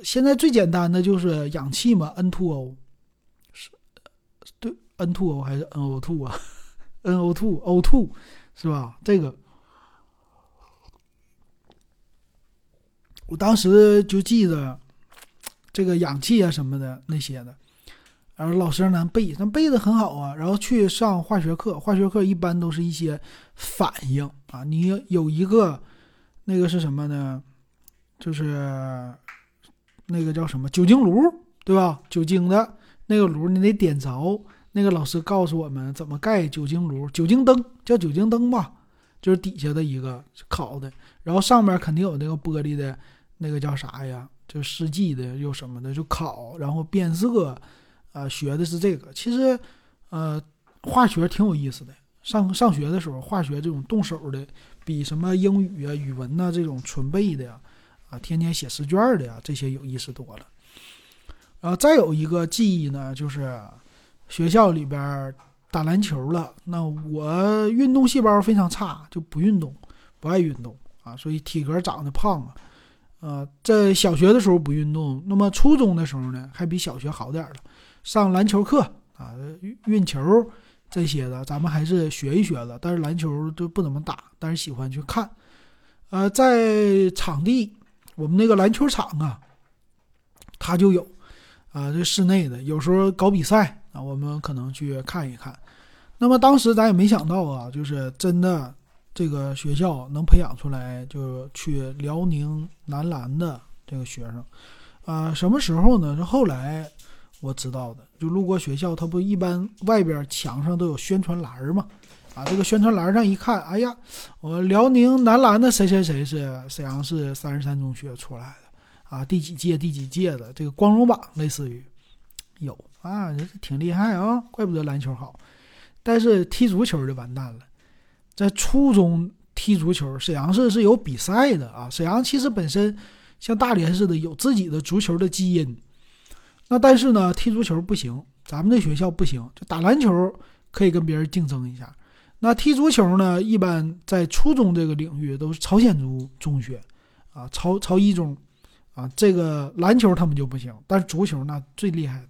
现在最简单的就是氧气嘛，N2O，O，是，对，N2O O 还是 NO2 啊？<laughs> NO2，O2 是吧？这个，我当时就记得这个氧气啊什么的那些的，然后老师让咱背，咱背的很好啊。然后去上化学课，化学课一般都是一些反应啊。你有一个那个是什么呢？就是。那个叫什么酒精炉，对吧？酒精的那个炉，你得点着。那个老师告诉我们怎么盖酒精炉，酒精灯叫酒精灯吧，就是底下的一个烤的，然后上面肯定有那个玻璃的，那个叫啥呀？就试剂的又什么的，就烤，然后变色。啊，学的是这个。其实，呃，化学挺有意思的。上上学的时候，化学这种动手的，比什么英语啊、语文呐这种纯背的呀。啊，天天写试卷的呀，这些有意思多了。然后再有一个记忆呢，就是学校里边打篮球了。那我运动细胞非常差，就不运动，不爱运动啊，所以体格长得胖啊。呃，在小学的时候不运动，那么初中的时候呢，还比小学好点了。上篮球课啊，运球这些的，咱们还是学一学的。但是篮球就不怎么打，但是喜欢去看。呃，在场地。我们那个篮球场啊，它就有啊，这室内的有时候搞比赛啊，我们可能去看一看。那么当时咱也没想到啊，就是真的这个学校能培养出来，就去辽宁男篮的这个学生啊。什么时候呢？是后来我知道的，就路过学校，它不一般外边墙上都有宣传栏嘛。啊，这个宣传栏上一看，哎呀，我辽宁男篮的谁谁谁是沈阳市三十三中学出来的，啊，第几届第几届的这个光荣榜类似于有啊，挺厉害啊，怪不得篮球好。但是踢足球就完蛋了，在初中踢足球，沈阳市是有比赛的啊。沈阳其实本身像大连似的有自己的足球的基因，那但是呢，踢足球不行，咱们这学校不行，就打篮球可以跟别人竞争一下。那踢足球呢？一般在初中这个领域都是朝鲜族中学，啊，朝朝一中，啊，这个篮球他们就不行，但是足球那最厉害的，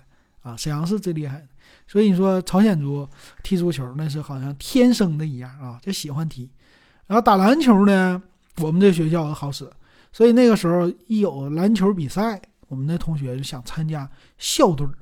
啊，沈阳市最厉害的。所以你说朝鲜族踢足球那是好像天生的一样啊，就喜欢踢。然后打篮球呢，我们这学校好使，所以那个时候一有篮球比赛，我们那同学就想参加校队儿，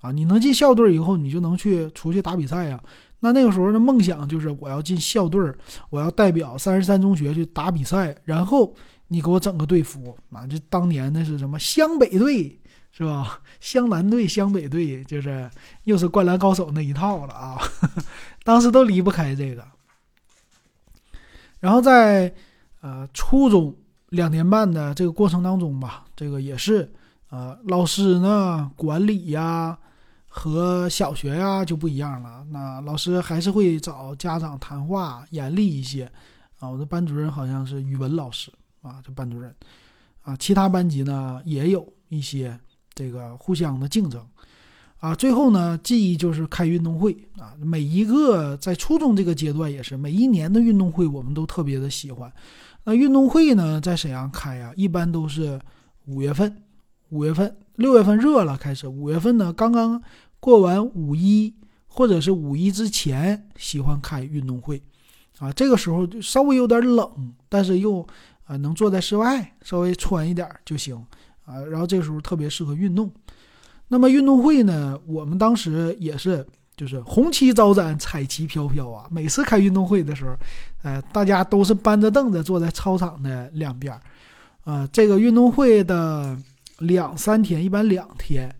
啊，你能进校队以后，你就能去出去打比赛呀。那那个时候的梦想就是我要进校队儿，我要代表三十三中学去打比赛，然后你给我整个队服啊！这当年那是什么湘北队是吧？湘南队、湘北队，就是又是灌篮高手那一套了啊！<laughs> 当时都离不开这个。然后在呃初中两年半的这个过程当中吧，这个也是呃老师呢管理呀。和小学呀就不一样了，那老师还是会找家长谈话，严厉一些啊。我的班主任好像是语文老师啊，这班主任啊。其他班级呢也有一些这个互相的竞争啊。最后呢，记忆就是开运动会啊。每一个在初中这个阶段也是每一年的运动会，我们都特别的喜欢。那运动会呢，在沈阳开呀，一般都是五月份，五月份。六月份热了，开始五月份呢，刚刚过完五一或者是五一之前，喜欢开运动会，啊，这个时候就稍微有点冷，但是又啊能坐在室外，稍微穿一点就行，啊，然后这个时候特别适合运动。那么运动会呢，我们当时也是就是红旗招展，彩旗飘飘啊。每次开运动会的时候，呃，大家都是搬着凳子坐在操场的两边儿，啊，这个运动会的两三天，一般两天，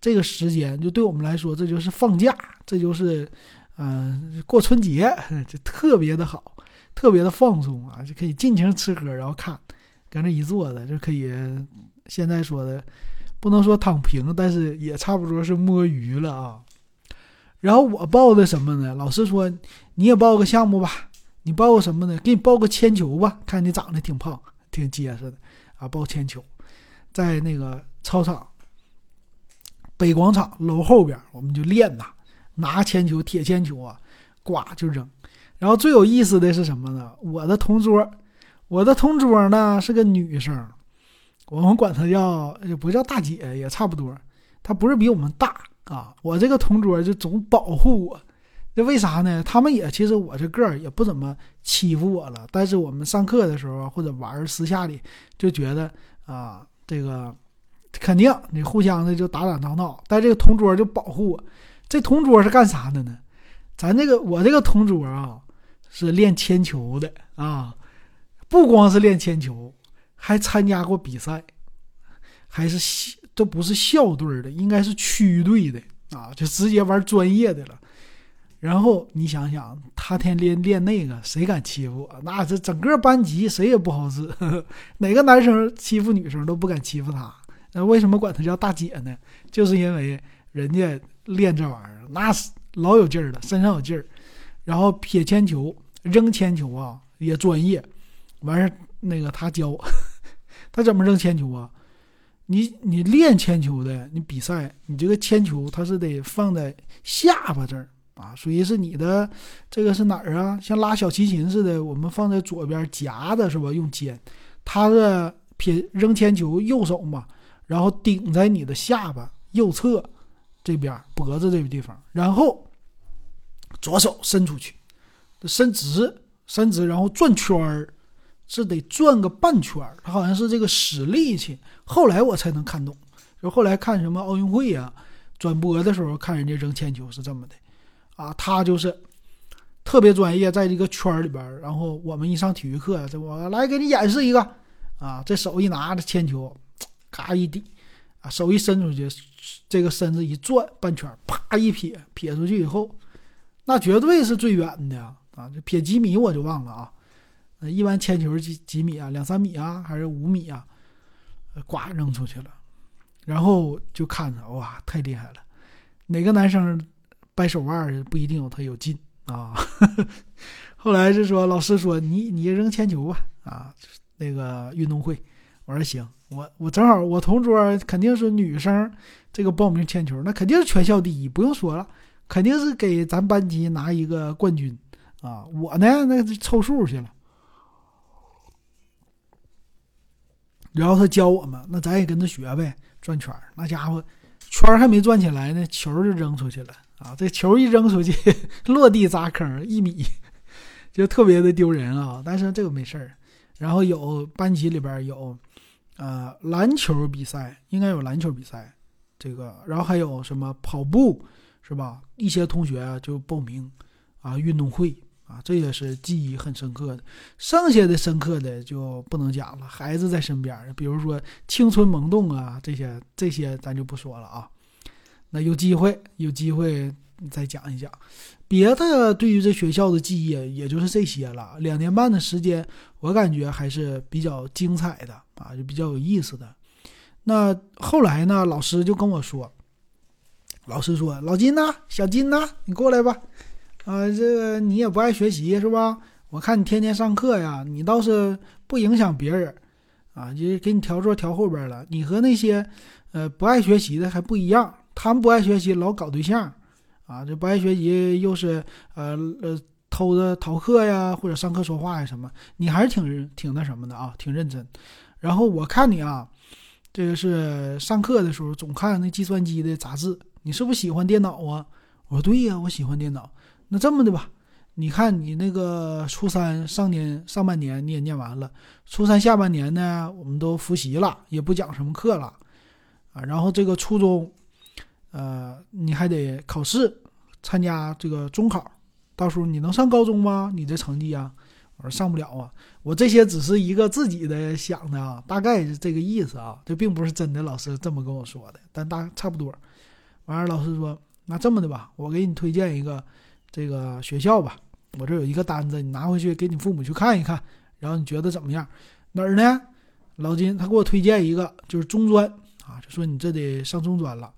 这个时间就对我们来说，这就是放假，这就是嗯过春节，<laughs> 就特别的好，特别的放松啊，就可以尽情吃喝，然后看。搁那一坐着就可以，现在说的不能说躺平，但是也差不多是摸鱼了啊。然后我报的什么呢？老师说你也报个项目吧，你报个什么呢？给你报个铅球吧，看你长得挺胖，挺结实的啊。报铅球，在那个操场北广场楼后边，我们就练呐，拿铅球，铁铅球啊，呱就扔。然后最有意思的是什么呢？我的同桌。我的同桌呢是个女生，我们管她叫也不叫大姐，也差不多。她不是比我们大啊。我这个同桌就总保护我，这为啥呢？他们也其实我这个儿也不怎么欺负我了。但是我们上课的时候或者玩私下里就觉得啊，这个肯定你互相的就打打闹闹。但这个同桌就保护我。这同桌是干啥的呢？咱这个我这个同桌啊是练铅球的啊。不光是练铅球，还参加过比赛，还是校都不是校队的，应该是区队的啊，就直接玩专业的了。然后你想想，他天练练那个，谁敢欺负我？那这整个班级谁也不好使，<laughs> 哪个男生欺负女生都不敢欺负他。那为什么管他叫大姐呢？就是因为人家练这玩意儿，那是老有劲儿了，身上有劲儿。然后撇铅球、扔铅球啊，也专业。完事儿，那个他教，<laughs> 他怎么扔铅球啊？你你练铅球的，你比赛，你这个铅球它是得放在下巴这儿啊，属于是你的这个是哪儿啊？像拉小提琴似的，我们放在左边夹的是吧？用肩，他是撇扔铅球右手嘛，然后顶在你的下巴右侧这边脖子这个地方，然后左手伸出去，伸直伸直，然后转圈儿。是得转个半圈儿，他好像是这个使力气。后来我才能看懂，就后来看什么奥运会呀，转播的时候看人家扔铅球是这么的，啊，他就是特别专业，在这个圈里边。然后我们一上体育课，这我来给你演示一个，啊，这手一拿着铅球，咔一抵，啊，手一伸出去，这个身子一转半圈，啪一撇，撇出去以后，那绝对是最远的啊，这撇几米我就忘了啊。那一般铅球几几米啊？两三米啊？还是五米啊？呱扔出去了，然后就看着哇，太厉害了！哪个男生掰手腕不一定有他有劲啊？<laughs> 后来是说老师说你你扔铅球吧啊，那个运动会，我说行，我我正好我同桌肯定是女生，这个报名铅球那肯定是全校第一，不用说了，肯定是给咱班级拿一个冠军啊！我呢那凑数去了。然后他教我们，那咱也跟着学呗，转圈儿。那家伙，圈儿还没转起来呢，球就扔出去了啊！这球一扔出去，<laughs> 落地砸坑，一米，就特别的丢人啊。但是这个没事儿。然后有班级里边有，呃，篮球比赛，应该有篮球比赛，这个，然后还有什么跑步，是吧？一些同学就报名啊，运动会。啊，这也是记忆很深刻的。剩下的深刻的就不能讲了。孩子在身边，比如说青春萌动啊，这些这些咱就不说了啊。那有机会有机会你再讲一讲。别的对于这学校的记忆，也就是这些了。两年半的时间，我感觉还是比较精彩的啊，就比较有意思的。那后来呢，老师就跟我说，老师说：“老金呐，小金呐，你过来吧。”啊，这个你也不爱学习是吧？我看你天天上课呀，你倒是不影响别人，啊，就给你调座调后边了。你和那些，呃，不爱学习的还不一样，他们不爱学习老搞对象，啊，这不爱学习又是呃呃偷着逃课呀，或者上课说话呀什么，你还是挺挺那什么的啊，挺认真。然后我看你啊，这个是上课的时候总看那计算机的杂志，你是不是喜欢电脑啊？我说对呀，我喜欢电脑。那这么的吧，你看你那个初三上年上半年你也念完了，初三下半年呢，我们都复习了，也不讲什么课了，啊，然后这个初中，呃，你还得考试，参加这个中考，到时候你能上高中吗？你这成绩啊？我说上不了啊。我这些只是一个自己的想的啊，大概是这个意思啊，这并不是真的。老师这么跟我说的，但大差不多。完了，老师说，那这么的吧，我给你推荐一个这个学校吧。我这有一个单子，你拿回去给你父母去看一看，然后你觉得怎么样？哪儿呢？老金他给我推荐一个，就是中专啊，就说你这得上中专了。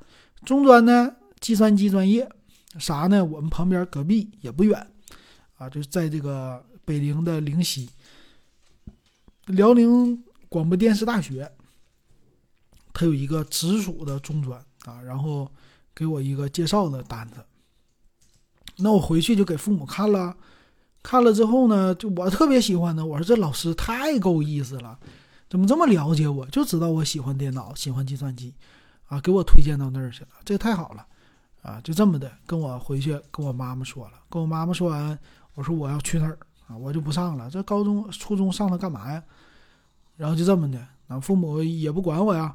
中专呢，计算机专业，啥呢？我们旁边隔壁也不远啊，就是在这个北陵的灵溪。辽宁广播电视大学，它有一个直属的中专啊，然后给我一个介绍的单子。那我回去就给父母看了，看了之后呢，就我特别喜欢的，我说这老师太够意思了，怎么这么了解我？就知道我喜欢电脑，喜欢计算机，啊，给我推荐到那儿去了，这个太好了，啊，就这么的跟我回去跟我妈妈说了，跟我妈妈说完，我说我要去那儿。啊，我就不上了。这高中、初中上它干嘛呀？然后就这么的，那父母也不管我呀，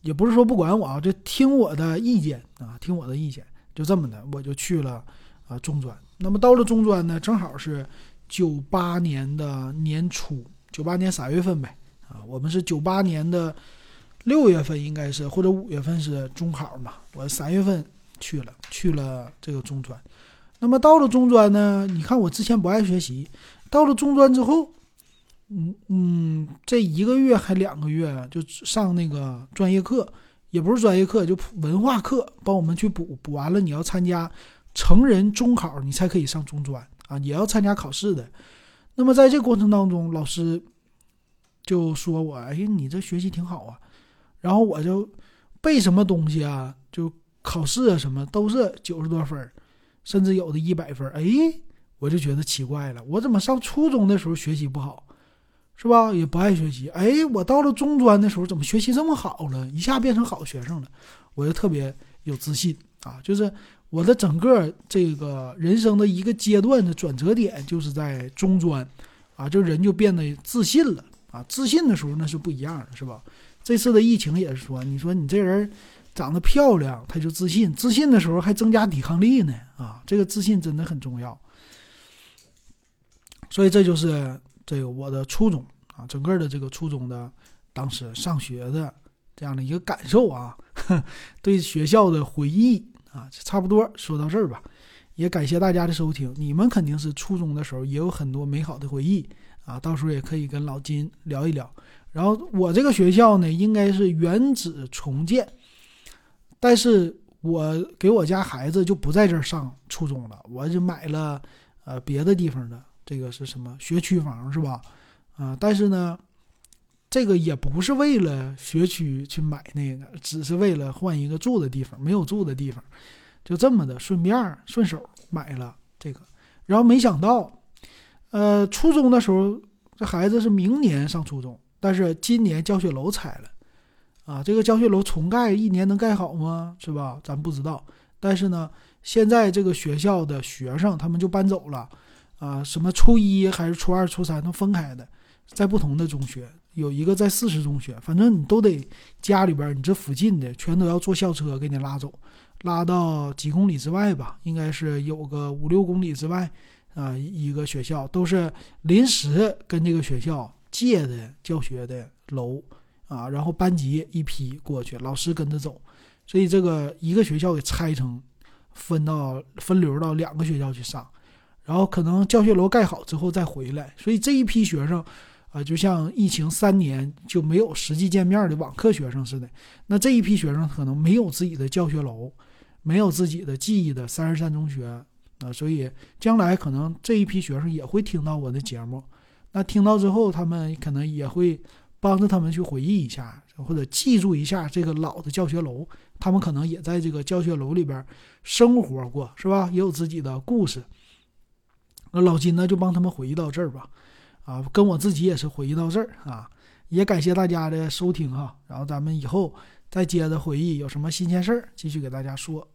也不是说不管我啊，就听我的意见啊，听我的意见，就这么的，我就去了啊中专。那么到了中专呢，正好是九八年的年初，九八年三月份呗。啊，我们是九八年的六月份，应该是或者五月份是中考嘛。我三月份去了，去了这个中专。那么到了中专呢？你看我之前不爱学习，到了中专之后，嗯嗯，这一个月还两个月就上那个专业课，也不是专业课，就文化课，帮我们去补补完了。你要参加成人中考，你才可以上中专啊，也要参加考试的。那么在这过程当中，老师就说我：“哎，你这学习挺好啊。”然后我就背什么东西啊，就考试啊什么都是九十多分。甚至有的一百分，哎，我就觉得奇怪了，我怎么上初中的时候学习不好，是吧？也不爱学习，哎，我到了中专的时候怎么学习这么好了，一下变成好学生了，我就特别有自信啊！就是我的整个这个人生的一个阶段的转折点，就是在中专，啊，就人就变得自信了啊！自信的时候那是不一样的，是吧？这次的疫情也是说，你说你这人。长得漂亮，他就自信。自信的时候还增加抵抗力呢，啊，这个自信真的很重要。所以这就是这个我的初中啊，整个的这个初中的当时上学的这样的一个感受啊，<laughs> 对学校的回忆啊，差不多说到这儿吧。也感谢大家的收听，你们肯定是初中的时候也有很多美好的回忆啊，到时候也可以跟老金聊一聊。然后我这个学校呢，应该是原址重建。但是我给我家孩子就不在这儿上初中了，我就买了，呃，别的地方的这个是什么学区房是吧？啊，但是呢，这个也不是为了学区去买那个，只是为了换一个住的地方，没有住的地方，就这么的顺便顺手买了这个。然后没想到，呃，初中的时候这孩子是明年上初中，但是今年教学楼拆了。啊，这个教学楼重盖一年能盖好吗？是吧？咱不知道。但是呢，现在这个学校的学生他们就搬走了，啊，什么初一还是初二、初三都分开的，在不同的中学，有一个在四十中学，反正你都得家里边你这附近的全都要坐校车给你拉走，拉到几公里之外吧，应该是有个五六公里之外，啊，一个学校都是临时跟这个学校借的教学的楼。啊，然后班级一批过去，老师跟着走，所以这个一个学校给拆成，分到分流到两个学校去上，然后可能教学楼盖好之后再回来，所以这一批学生，啊，就像疫情三年就没有实际见面的网课学生似的，那这一批学生可能没有自己的教学楼，没有自己的记忆的三十三中学。啊，所以将来可能这一批学生也会听到我的节目，那听到之后，他们可能也会。帮着他们去回忆一下，或者记住一下这个老的教学楼，他们可能也在这个教学楼里边生活过，是吧？也有自己的故事。那老金呢，就帮他们回忆到这儿吧，啊，跟我自己也是回忆到这儿啊。也感谢大家的收听哈，然后咱们以后再接着回忆，有什么新鲜事儿继续给大家说。